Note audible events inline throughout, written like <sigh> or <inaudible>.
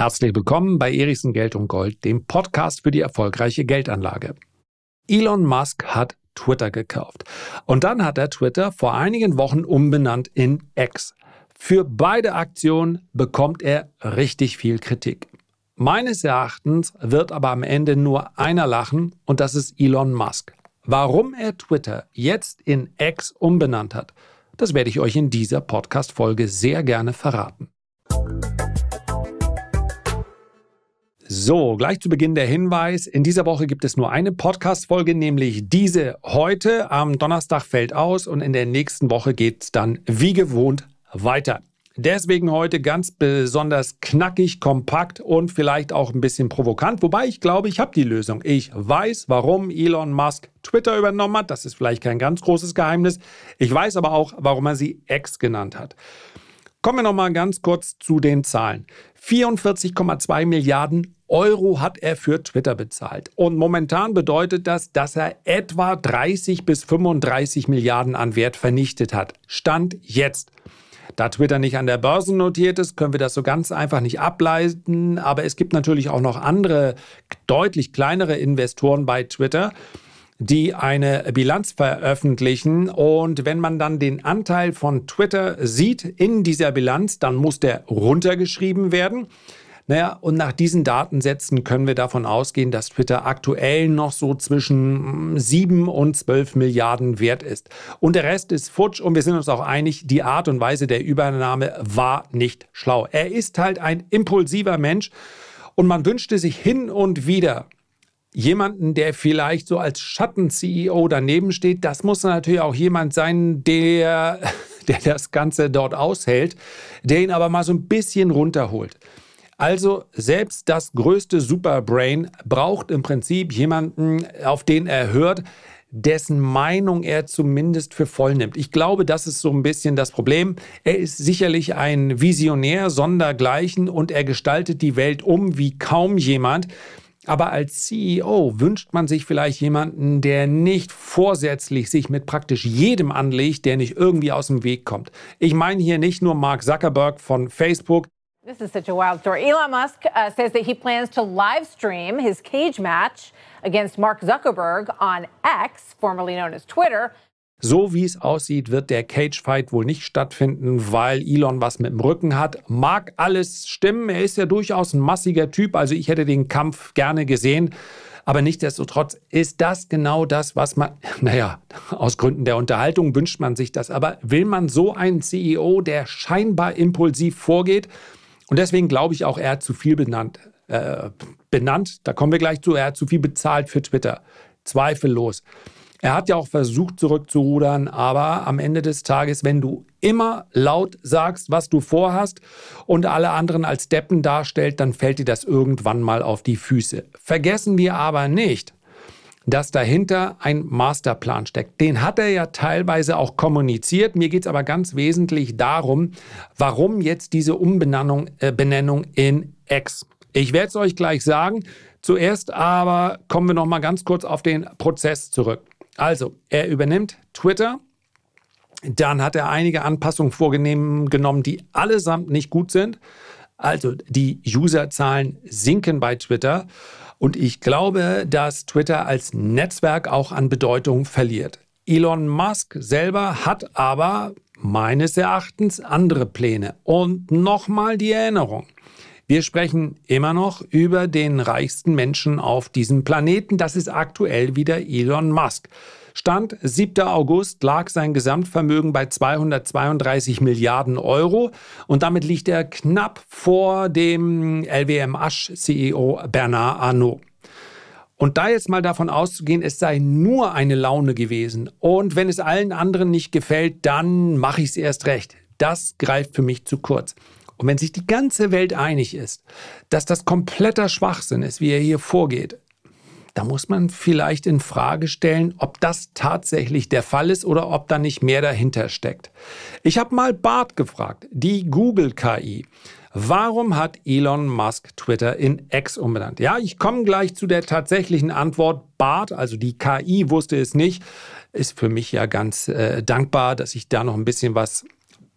Herzlich willkommen bei Erichsen Geld und Gold, dem Podcast für die erfolgreiche Geldanlage. Elon Musk hat Twitter gekauft. Und dann hat er Twitter vor einigen Wochen umbenannt in X. Für beide Aktionen bekommt er richtig viel Kritik. Meines Erachtens wird aber am Ende nur einer lachen und das ist Elon Musk. Warum er Twitter jetzt in X umbenannt hat, das werde ich euch in dieser Podcast-Folge sehr gerne verraten. So, gleich zu Beginn der Hinweis. In dieser Woche gibt es nur eine Podcast-Folge, nämlich diese heute. Am Donnerstag fällt aus und in der nächsten Woche geht es dann wie gewohnt weiter. Deswegen heute ganz besonders knackig, kompakt und vielleicht auch ein bisschen provokant. Wobei ich glaube, ich habe die Lösung. Ich weiß, warum Elon Musk Twitter übernommen hat. Das ist vielleicht kein ganz großes Geheimnis. Ich weiß aber auch, warum er sie X genannt hat. Kommen wir noch mal ganz kurz zu den Zahlen. 44,2 Milliarden Euro hat er für Twitter bezahlt. Und momentan bedeutet das, dass er etwa 30 bis 35 Milliarden an Wert vernichtet hat. Stand jetzt. Da Twitter nicht an der Börse notiert ist, können wir das so ganz einfach nicht ableiten. Aber es gibt natürlich auch noch andere, deutlich kleinere Investoren bei Twitter die eine Bilanz veröffentlichen. Und wenn man dann den Anteil von Twitter sieht in dieser Bilanz, dann muss der runtergeschrieben werden. Naja, und nach diesen Datensätzen können wir davon ausgehen, dass Twitter aktuell noch so zwischen 7 und 12 Milliarden wert ist. Und der Rest ist futsch und wir sind uns auch einig, die Art und Weise der Übernahme war nicht schlau. Er ist halt ein impulsiver Mensch und man wünschte sich hin und wieder, jemanden, der vielleicht so als Schatten-CEO daneben steht. Das muss natürlich auch jemand sein, der, <laughs> der das Ganze dort aushält, der ihn aber mal so ein bisschen runterholt. Also selbst das größte Superbrain braucht im Prinzip jemanden, auf den er hört, dessen Meinung er zumindest für voll nimmt. Ich glaube, das ist so ein bisschen das Problem. Er ist sicherlich ein Visionär sondergleichen und er gestaltet die Welt um wie kaum jemand. Aber als CEO wünscht man sich vielleicht jemanden, der nicht vorsätzlich sich mit praktisch jedem anlegt, der nicht irgendwie aus dem Weg kommt. Ich meine hier nicht nur Mark Zuckerberg von Facebook, This is such a wild story. Elon Musk uh, says that he plans to live stream his cage match against Mark Zuckerberg on X, formerly known as Twitter. So wie es aussieht, wird der Cage-Fight wohl nicht stattfinden, weil Elon was mit dem Rücken hat. Mag alles stimmen, er ist ja durchaus ein massiger Typ, also ich hätte den Kampf gerne gesehen. Aber nichtsdestotrotz ist das genau das, was man, <laughs> naja, aus Gründen der Unterhaltung wünscht man sich das. Aber will man so einen CEO, der scheinbar impulsiv vorgeht, und deswegen glaube ich auch, er hat zu viel benannt. Äh, benannt, da kommen wir gleich zu, er hat zu viel bezahlt für Twitter. Zweifellos. Er hat ja auch versucht, zurückzurudern, aber am Ende des Tages, wenn du immer laut sagst, was du vorhast und alle anderen als Deppen darstellt, dann fällt dir das irgendwann mal auf die Füße. Vergessen wir aber nicht, dass dahinter ein Masterplan steckt. Den hat er ja teilweise auch kommuniziert. Mir geht es aber ganz wesentlich darum, warum jetzt diese Umbenennung äh, Benennung in X. Ich werde es euch gleich sagen. Zuerst aber kommen wir noch mal ganz kurz auf den Prozess zurück. Also, er übernimmt Twitter. Dann hat er einige Anpassungen vorgenommen, die allesamt nicht gut sind. Also die Userzahlen sinken bei Twitter. Und ich glaube, dass Twitter als Netzwerk auch an Bedeutung verliert. Elon Musk selber hat aber meines Erachtens andere Pläne. Und nochmal die Erinnerung. Wir sprechen immer noch über den reichsten Menschen auf diesem Planeten. Das ist aktuell wieder Elon Musk. Stand 7. August lag sein Gesamtvermögen bei 232 Milliarden Euro und damit liegt er knapp vor dem LWM Asch CEO Bernard Arnault. Und da jetzt mal davon auszugehen, es sei nur eine Laune gewesen und wenn es allen anderen nicht gefällt, dann mache ich es erst recht. Das greift für mich zu kurz. Und wenn sich die ganze Welt einig ist, dass das kompletter Schwachsinn ist, wie er hier vorgeht, da muss man vielleicht in Frage stellen, ob das tatsächlich der Fall ist oder ob da nicht mehr dahinter steckt. Ich habe mal Bart gefragt, die Google KI. Warum hat Elon Musk Twitter in X umbenannt? Ja, ich komme gleich zu der tatsächlichen Antwort. Bart, also die KI, wusste es nicht. Ist für mich ja ganz äh, dankbar, dass ich da noch ein bisschen was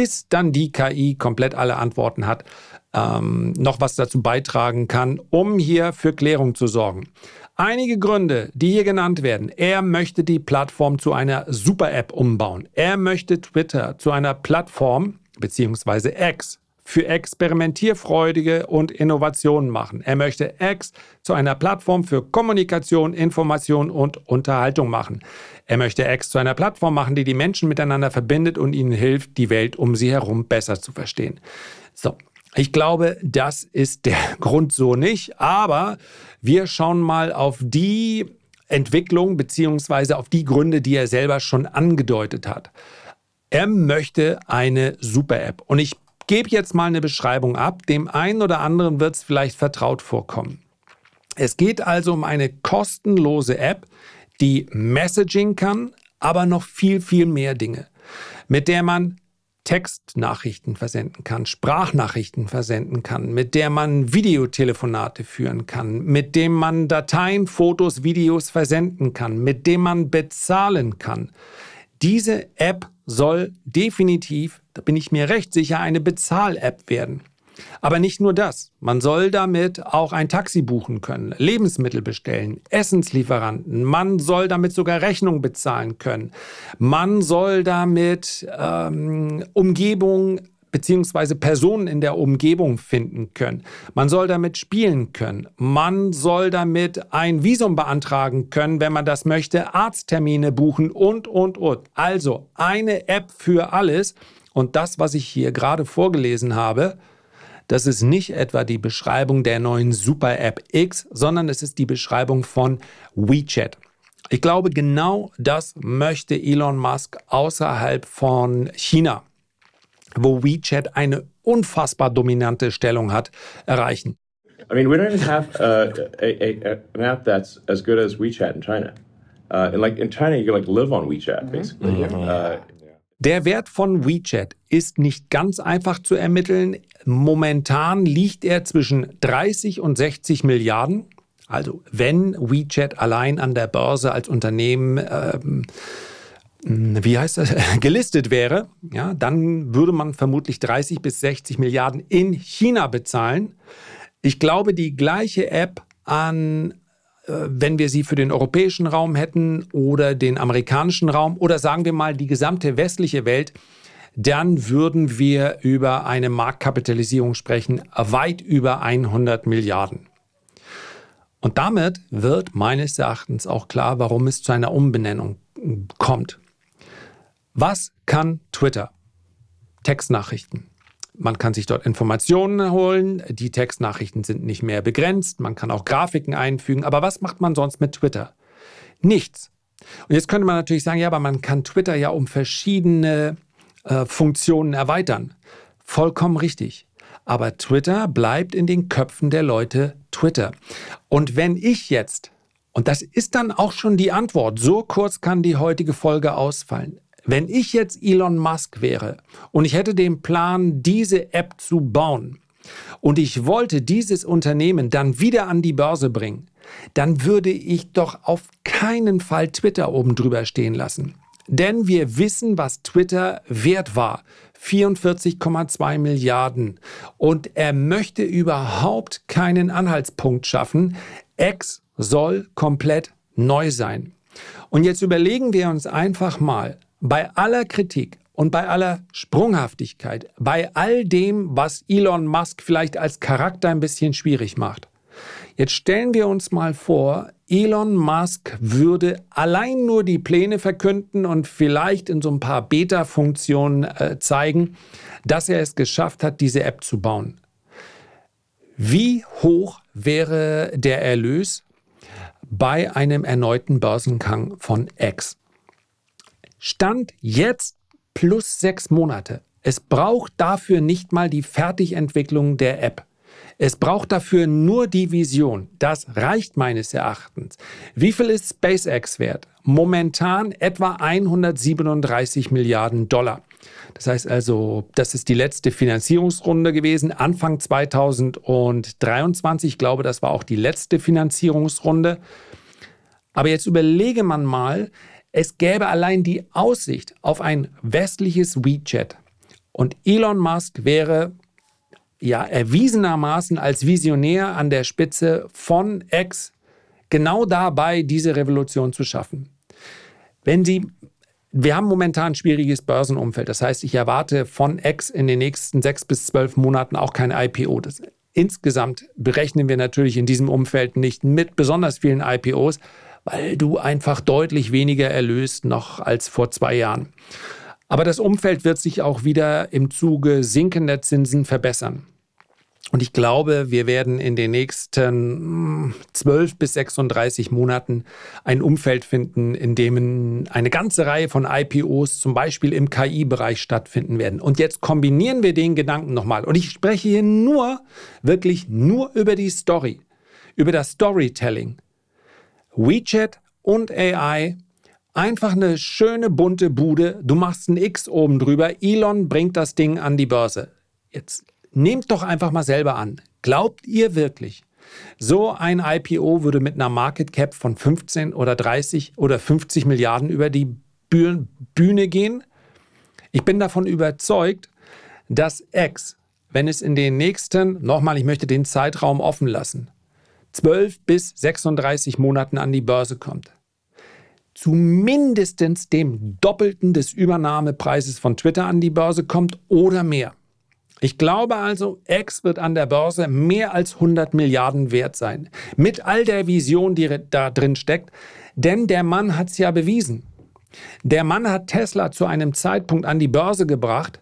bis dann die KI komplett alle Antworten hat, ähm, noch was dazu beitragen kann, um hier für Klärung zu sorgen. Einige Gründe, die hier genannt werden. Er möchte die Plattform zu einer Super-App umbauen. Er möchte Twitter zu einer Plattform bzw. X für experimentierfreudige und Innovationen machen. Er möchte X zu einer Plattform für Kommunikation, Information und Unterhaltung machen. Er möchte X zu einer Plattform machen, die die Menschen miteinander verbindet und ihnen hilft, die Welt um sie herum besser zu verstehen. So, ich glaube, das ist der <laughs> Grund so nicht, aber wir schauen mal auf die Entwicklung beziehungsweise auf die Gründe, die er selber schon angedeutet hat. Er möchte eine Super-App und ich gebe jetzt mal eine Beschreibung ab. Dem einen oder anderen wird es vielleicht vertraut vorkommen. Es geht also um eine kostenlose App, die Messaging kann, aber noch viel, viel mehr Dinge, mit der man Textnachrichten versenden kann, Sprachnachrichten versenden kann, mit der man Videotelefonate führen kann, mit dem man Dateien, Fotos, Videos versenden kann, mit dem man bezahlen kann. Diese App soll definitiv, da bin ich mir recht sicher, eine Bezahl-App werden. Aber nicht nur das. Man soll damit auch ein Taxi buchen können, Lebensmittel bestellen, Essenslieferanten. Man soll damit sogar Rechnung bezahlen können. Man soll damit ähm, Umgebung beziehungsweise Personen in der Umgebung finden können. Man soll damit spielen können. Man soll damit ein Visum beantragen können, wenn man das möchte, Arzttermine buchen und, und, und. Also eine App für alles. Und das, was ich hier gerade vorgelesen habe, das ist nicht etwa die Beschreibung der neuen Super-App X, sondern es ist die Beschreibung von WeChat. Ich glaube, genau das möchte Elon Musk außerhalb von China, wo WeChat eine unfassbar dominante Stellung hat, erreichen. I mean, we don't even have uh, a, a, an app that's as good as WeChat in China. Uh, and like in China, you can like live on WeChat, basically. Mm -hmm. uh, der Wert von WeChat ist nicht ganz einfach zu ermitteln. Momentan liegt er zwischen 30 und 60 Milliarden. Also wenn WeChat allein an der Börse als Unternehmen ähm, wie heißt das, <laughs> gelistet wäre, ja, dann würde man vermutlich 30 bis 60 Milliarden in China bezahlen. Ich glaube, die gleiche App an äh, wenn wir sie für den europäischen Raum hätten oder den amerikanischen Raum oder sagen wir mal die gesamte westliche Welt, dann würden wir über eine Marktkapitalisierung sprechen, weit über 100 Milliarden. Und damit wird meines Erachtens auch klar, warum es zu einer Umbenennung kommt. Was kann Twitter? Textnachrichten. Man kann sich dort Informationen holen. Die Textnachrichten sind nicht mehr begrenzt. Man kann auch Grafiken einfügen. Aber was macht man sonst mit Twitter? Nichts. Und jetzt könnte man natürlich sagen, ja, aber man kann Twitter ja um verschiedene äh, Funktionen erweitern. Vollkommen richtig. Aber Twitter bleibt in den Köpfen der Leute Twitter. Und wenn ich jetzt, und das ist dann auch schon die Antwort, so kurz kann die heutige Folge ausfallen. Wenn ich jetzt Elon Musk wäre und ich hätte den Plan, diese App zu bauen und ich wollte dieses Unternehmen dann wieder an die Börse bringen, dann würde ich doch auf keinen Fall Twitter oben drüber stehen lassen. Denn wir wissen, was Twitter wert war. 44,2 Milliarden. Und er möchte überhaupt keinen Anhaltspunkt schaffen. X soll komplett neu sein. Und jetzt überlegen wir uns einfach mal, bei aller Kritik und bei aller Sprunghaftigkeit, bei all dem, was Elon Musk vielleicht als Charakter ein bisschen schwierig macht. Jetzt stellen wir uns mal vor, Elon Musk würde allein nur die Pläne verkünden und vielleicht in so ein paar Beta-Funktionen äh, zeigen, dass er es geschafft hat, diese App zu bauen. Wie hoch wäre der Erlös bei einem erneuten Börsengang von X? Stand jetzt plus sechs Monate. Es braucht dafür nicht mal die Fertigentwicklung der App. Es braucht dafür nur die Vision. Das reicht meines Erachtens. Wie viel ist SpaceX wert? Momentan etwa 137 Milliarden Dollar. Das heißt also, das ist die letzte Finanzierungsrunde gewesen, Anfang 2023. Ich glaube, das war auch die letzte Finanzierungsrunde. Aber jetzt überlege man mal, es gäbe allein die Aussicht auf ein westliches WeChat Und Elon Musk wäre ja erwiesenermaßen als Visionär an der Spitze von X genau dabei, diese Revolution zu schaffen. Wenn Sie wir haben momentan ein schwieriges Börsenumfeld. Das heißt, ich erwarte von X in den nächsten sechs bis zwölf Monaten auch kein IPO. Das, insgesamt berechnen wir natürlich in diesem Umfeld nicht mit besonders vielen IPOs, weil du einfach deutlich weniger erlöst noch als vor zwei Jahren. Aber das Umfeld wird sich auch wieder im Zuge sinkender Zinsen verbessern. Und ich glaube, wir werden in den nächsten 12 hm, bis 36 Monaten ein Umfeld finden, in dem eine ganze Reihe von IPOs zum Beispiel im KI-Bereich stattfinden werden. Und jetzt kombinieren wir den Gedanken nochmal. Und ich spreche hier nur, wirklich nur über die Story, über das Storytelling. WeChat und AI Einfach eine schöne bunte Bude. Du machst ein X oben drüber. Elon bringt das Ding an die Börse. Jetzt nehmt doch einfach mal selber an. Glaubt ihr wirklich, so ein IPO würde mit einer Market Cap von 15 oder 30 oder 50 Milliarden über die Bühne gehen? Ich bin davon überzeugt, dass X, wenn es in den nächsten, nochmal, ich möchte den Zeitraum offen lassen, 12 bis 36 Monaten an die Börse kommt, zu mindestens dem Doppelten des Übernahmepreises von Twitter an die Börse kommt oder mehr. Ich glaube also, X wird an der Börse mehr als 100 Milliarden wert sein. Mit all der Vision, die da drin steckt. Denn der Mann hat es ja bewiesen. Der Mann hat Tesla zu einem Zeitpunkt an die Börse gebracht,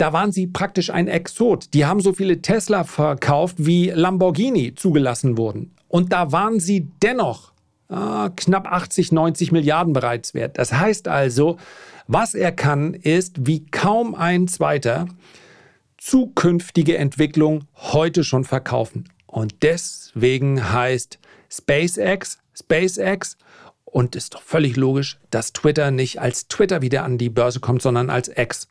da waren sie praktisch ein Exot. Die haben so viele Tesla verkauft, wie Lamborghini zugelassen wurden. Und da waren sie dennoch äh, knapp 80, 90 Milliarden bereits wert. Das heißt also, was er kann, ist wie kaum ein zweiter zukünftige Entwicklung heute schon verkaufen. Und deswegen heißt SpaceX SpaceX und ist doch völlig logisch, dass Twitter nicht als Twitter wieder an die Börse kommt, sondern als X.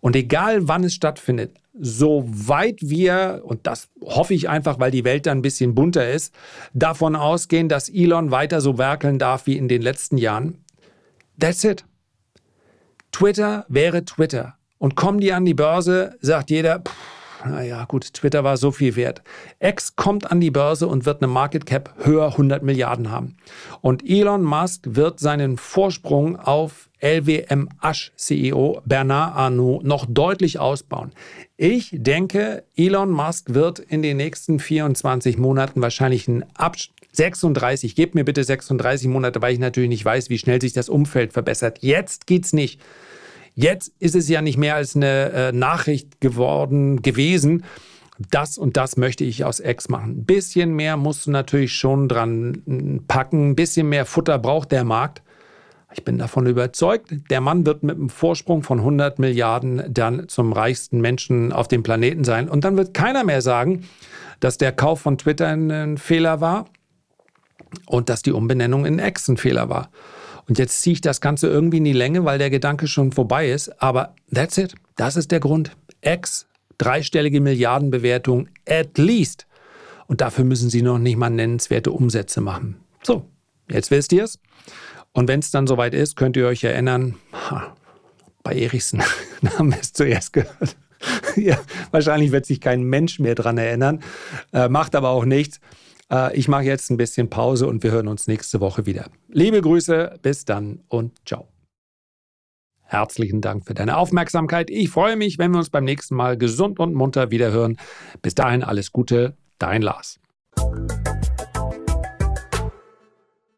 Und egal wann es stattfindet, soweit wir, und das hoffe ich einfach, weil die Welt dann ein bisschen bunter ist, davon ausgehen, dass Elon weiter so werkeln darf wie in den letzten Jahren, that's it. Twitter wäre Twitter. Und kommen die an die Börse, sagt jeder, naja, gut, Twitter war so viel wert. X kommt an die Börse und wird eine Market Cap höher 100 Milliarden haben. Und Elon Musk wird seinen Vorsprung auf LWM Asch CEO Bernard Arnault noch deutlich ausbauen. Ich denke, Elon Musk wird in den nächsten 24 Monaten wahrscheinlich einen Abstand 36, gebt mir bitte 36 Monate, weil ich natürlich nicht weiß, wie schnell sich das Umfeld verbessert. Jetzt geht's nicht. Jetzt ist es ja nicht mehr als eine äh, Nachricht geworden, gewesen. Das und das möchte ich aus X machen. Ein bisschen mehr musst du natürlich schon dran hm, packen. Ein bisschen mehr Futter braucht der Markt. Ich bin davon überzeugt, der Mann wird mit einem Vorsprung von 100 Milliarden dann zum reichsten Menschen auf dem Planeten sein. Und dann wird keiner mehr sagen, dass der Kauf von Twitter ein Fehler war und dass die Umbenennung in X ein Fehler war. Und jetzt ziehe ich das Ganze irgendwie in die Länge, weil der Gedanke schon vorbei ist. Aber that's it. Das ist der Grund. X, dreistellige Milliardenbewertung, at least. Und dafür müssen Sie noch nicht mal nennenswerte Umsätze machen. So, jetzt wisst ihr es. Und wenn es dann soweit ist, könnt ihr euch erinnern, bei Erichsen <laughs> haben wir es zuerst gehört. <laughs> ja, wahrscheinlich wird sich kein Mensch mehr dran erinnern, äh, macht aber auch nichts. Äh, ich mache jetzt ein bisschen Pause und wir hören uns nächste Woche wieder. Liebe Grüße, bis dann und ciao. Herzlichen Dank für deine Aufmerksamkeit. Ich freue mich, wenn wir uns beim nächsten Mal gesund und munter wiederhören. Bis dahin alles Gute, dein Lars.